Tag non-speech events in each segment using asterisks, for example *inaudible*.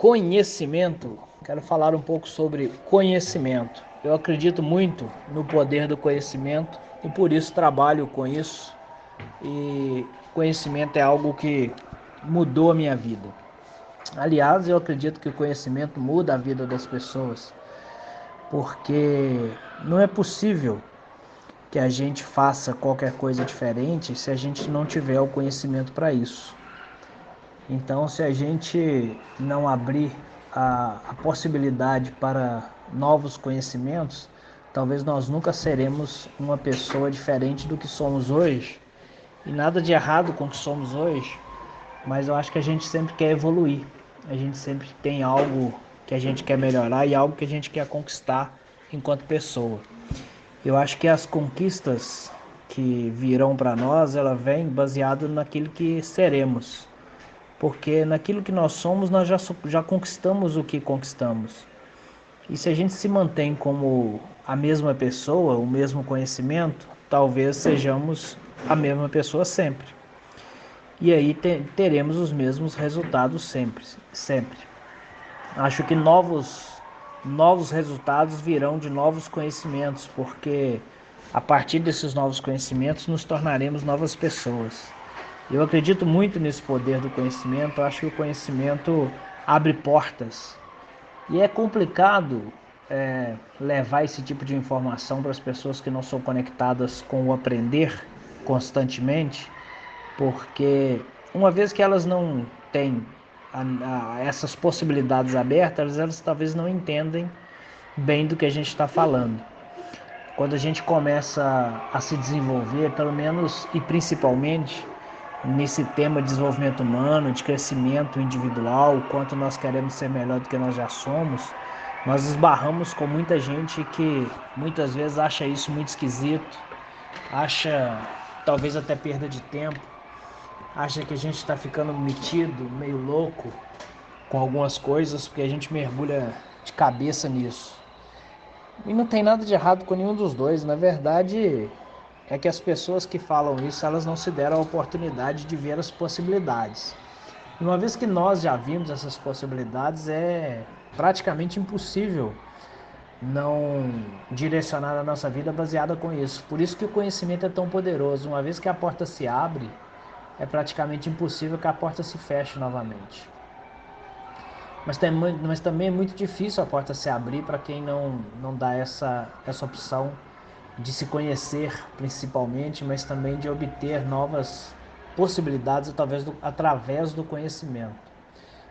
conhecimento, quero falar um pouco sobre conhecimento. Eu acredito muito no poder do conhecimento e por isso trabalho com isso. E conhecimento é algo que mudou a minha vida. Aliás, eu acredito que o conhecimento muda a vida das pessoas, porque não é possível que a gente faça qualquer coisa diferente se a gente não tiver o conhecimento para isso. Então, se a gente não abrir a, a, possibilidade para novos conhecimentos, talvez nós nunca seremos uma pessoa diferente do que somos hoje. E nada de errado com o que somos hoje, mas eu acho que a gente sempre quer evoluir. A gente sempre tem algo que a gente quer melhorar e algo que a gente quer conquistar enquanto pessoa. Eu acho que as conquistas que virão para nós, ela vem baseado naquilo que seremos porque naquilo que nós somos nós já, já conquistamos o que conquistamos. E se a gente se mantém como a mesma pessoa, o mesmo conhecimento, talvez sejamos a mesma pessoa sempre. E aí te, teremos os mesmos resultados sempre, sempre. Acho que novos novos resultados virão de novos conhecimentos, porque a partir desses novos conhecimentos nos tornaremos novas pessoas. Eu acredito muito nesse poder do conhecimento, acho que o conhecimento abre portas. E é complicado é, levar esse tipo de informação para as pessoas que não são conectadas com o aprender constantemente, porque uma vez que elas não têm a, a, essas possibilidades abertas, elas talvez não entendem bem do que a gente está falando. Quando a gente começa a se desenvolver, pelo menos e principalmente, nesse tema de desenvolvimento humano, de crescimento individual, o quanto nós queremos ser melhor do que nós já somos, nós esbarramos com muita gente que muitas vezes acha isso muito esquisito, acha talvez até perda de tempo, acha que a gente está ficando metido, meio louco com algumas coisas, porque a gente mergulha de cabeça nisso. E não tem nada de errado com nenhum dos dois, na verdade, é que as pessoas que falam isso, elas não se deram a oportunidade de ver as possibilidades. E uma vez que nós já vimos essas possibilidades, é praticamente impossível não direcionar a nossa vida baseada com isso. Por isso que o conhecimento é tão poderoso. Uma vez que a porta se abre, é praticamente impossível que a porta se feche novamente. Mas, tem, mas também é muito difícil a porta se abrir para quem não, não dá essa, essa opção de se conhecer principalmente, mas também de obter novas possibilidades através do, através do conhecimento.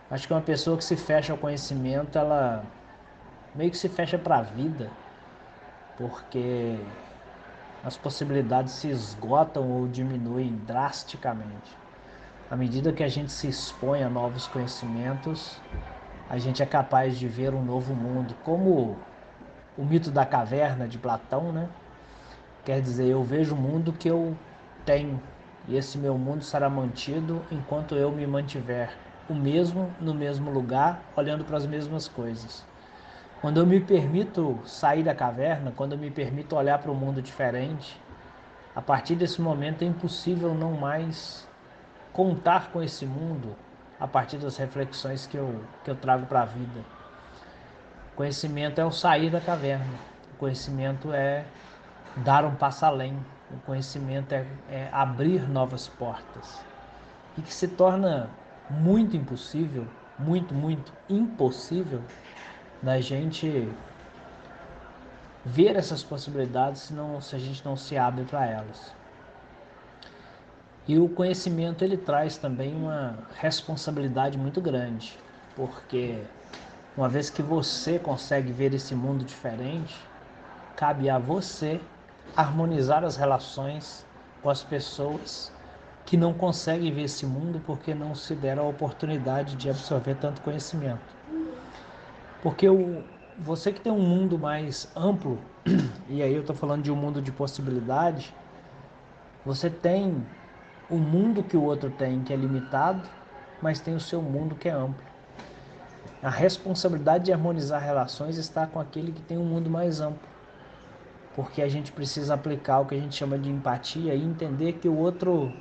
Acho que uma pessoa que se fecha ao conhecimento, ela meio que se fecha para a vida, porque as possibilidades se esgotam ou diminuem drasticamente. À medida que a gente se expõe a novos conhecimentos, a gente é capaz de ver um novo mundo, como o mito da caverna de Platão, né? Quer dizer, eu vejo o mundo que eu tenho, e esse meu mundo será mantido enquanto eu me mantiver o mesmo no mesmo lugar, olhando para as mesmas coisas. Quando eu me permito sair da caverna, quando eu me permito olhar para um mundo diferente, a partir desse momento é impossível não mais contar com esse mundo a partir das reflexões que eu, que eu trago para a vida. Conhecimento é o sair da caverna. O conhecimento é dar um passo além. O conhecimento é, é abrir novas portas. E que se torna muito impossível, muito, muito impossível da gente ver essas possibilidades se, não, se a gente não se abre para elas. E o conhecimento ele traz também uma responsabilidade muito grande, porque uma vez que você consegue ver esse mundo diferente, cabe a você harmonizar as relações com as pessoas que não conseguem ver esse mundo porque não se deram a oportunidade de absorver tanto conhecimento. Porque o, você que tem um mundo mais amplo, *clears throat* e aí eu estou falando de um mundo de possibilidade, você tem o mundo que o outro tem, que é limitado, mas tem o seu mundo que é amplo. A responsabilidade de harmonizar relações está com aquele que tem um mundo mais amplo porque a gente precisa aplicar o que a gente chama de empatia e entender que o outro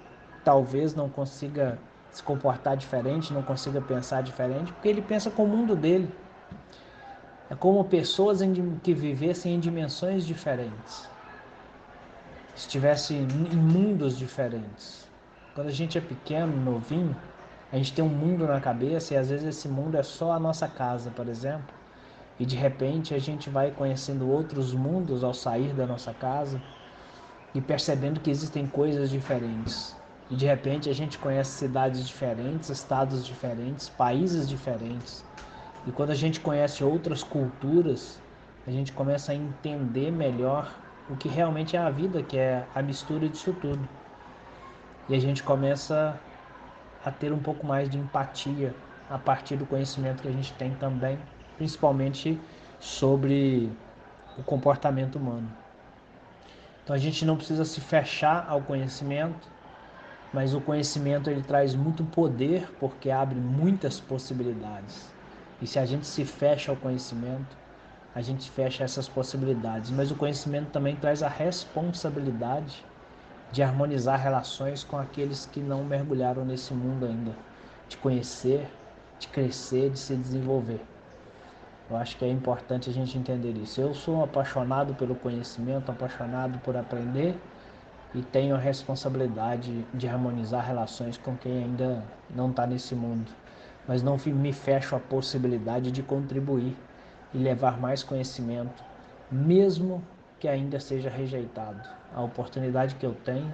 talvez não consiga se comportar diferente, não consiga pensar diferente, porque ele pensa com o mundo dele. É como pessoas que vivessem em dimensões diferentes, estivessem em mundos diferentes. Quando a gente é pequeno, novinho, a gente tem um mundo na cabeça e às vezes esse mundo é só a nossa casa, por exemplo. E de repente a gente vai conhecendo outros mundos ao sair da nossa casa e percebendo que existem coisas diferentes. E de repente a gente conhece cidades diferentes, estados diferentes, países diferentes. E quando a gente conhece outras culturas, a gente começa a entender melhor o que realmente é a vida, que é a mistura disso tudo. E a gente começa a ter um pouco mais de empatia a partir do conhecimento que a gente tem também, principalmente sobre o comportamento humano. Então a gente não precisa se fechar ao conhecimento, mas o conhecimento ele traz muito poder porque abre muitas possibilidades. E se a gente se fecha ao conhecimento, a gente fecha essas possibilidades. Mas o conhecimento também traz a responsabilidade de harmonizar relações com aqueles que não mergulharam nesse mundo ainda, de conhecer, de crescer, de se desenvolver. Eu acho que é importante a gente entender isso. Eu sou um apaixonado pelo conhecimento, apaixonado por aprender e tenho a responsabilidade de harmonizar relações com quem ainda não está nesse mundo mas não me fecho a possibilidade de contribuir e levar mais conhecimento, mesmo que ainda seja rejeitado. A oportunidade que eu tenho,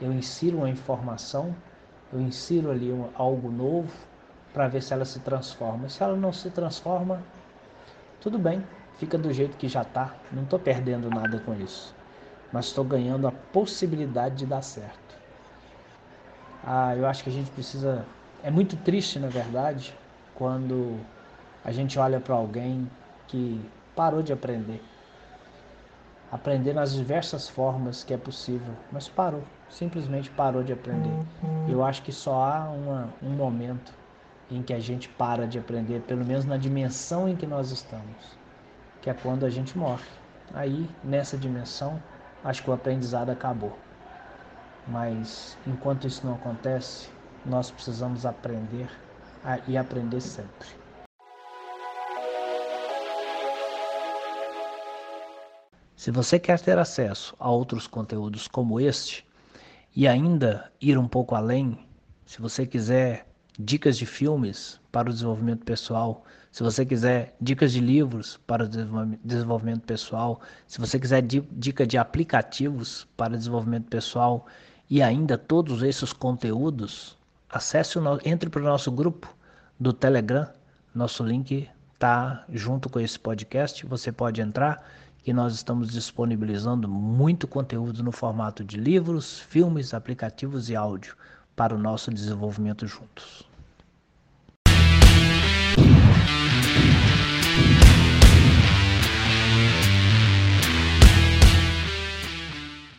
eu insiro uma informação, eu insiro ali algo novo para ver se ela se transforma. Se ela não se transforma, tudo bem, fica do jeito que já está, não estou perdendo nada com isso, mas estou ganhando a possibilidade de dar certo. Ah, eu acho que a gente precisa é muito triste, na verdade, quando a gente olha para alguém que parou de aprender. Aprender nas diversas formas que é possível, mas parou, simplesmente parou de aprender. Eu acho que só há uma, um momento em que a gente para de aprender, pelo menos na dimensão em que nós estamos, que é quando a gente morre. Aí, nessa dimensão, acho que o aprendizado acabou. Mas enquanto isso não acontece, nós precisamos aprender e aprender sempre. Se você quer ter acesso a outros conteúdos como este e ainda ir um pouco além, se você quiser dicas de filmes para o desenvolvimento pessoal, se você quiser dicas de livros para o desenvolvimento pessoal, se você quiser dica de aplicativos para o desenvolvimento pessoal e ainda todos esses conteúdos, acesse o entre para o nosso grupo do Telegram. Nosso link está junto com esse podcast. Você pode entrar que nós estamos disponibilizando muito conteúdo no formato de livros, filmes, aplicativos e áudio para o nosso desenvolvimento juntos.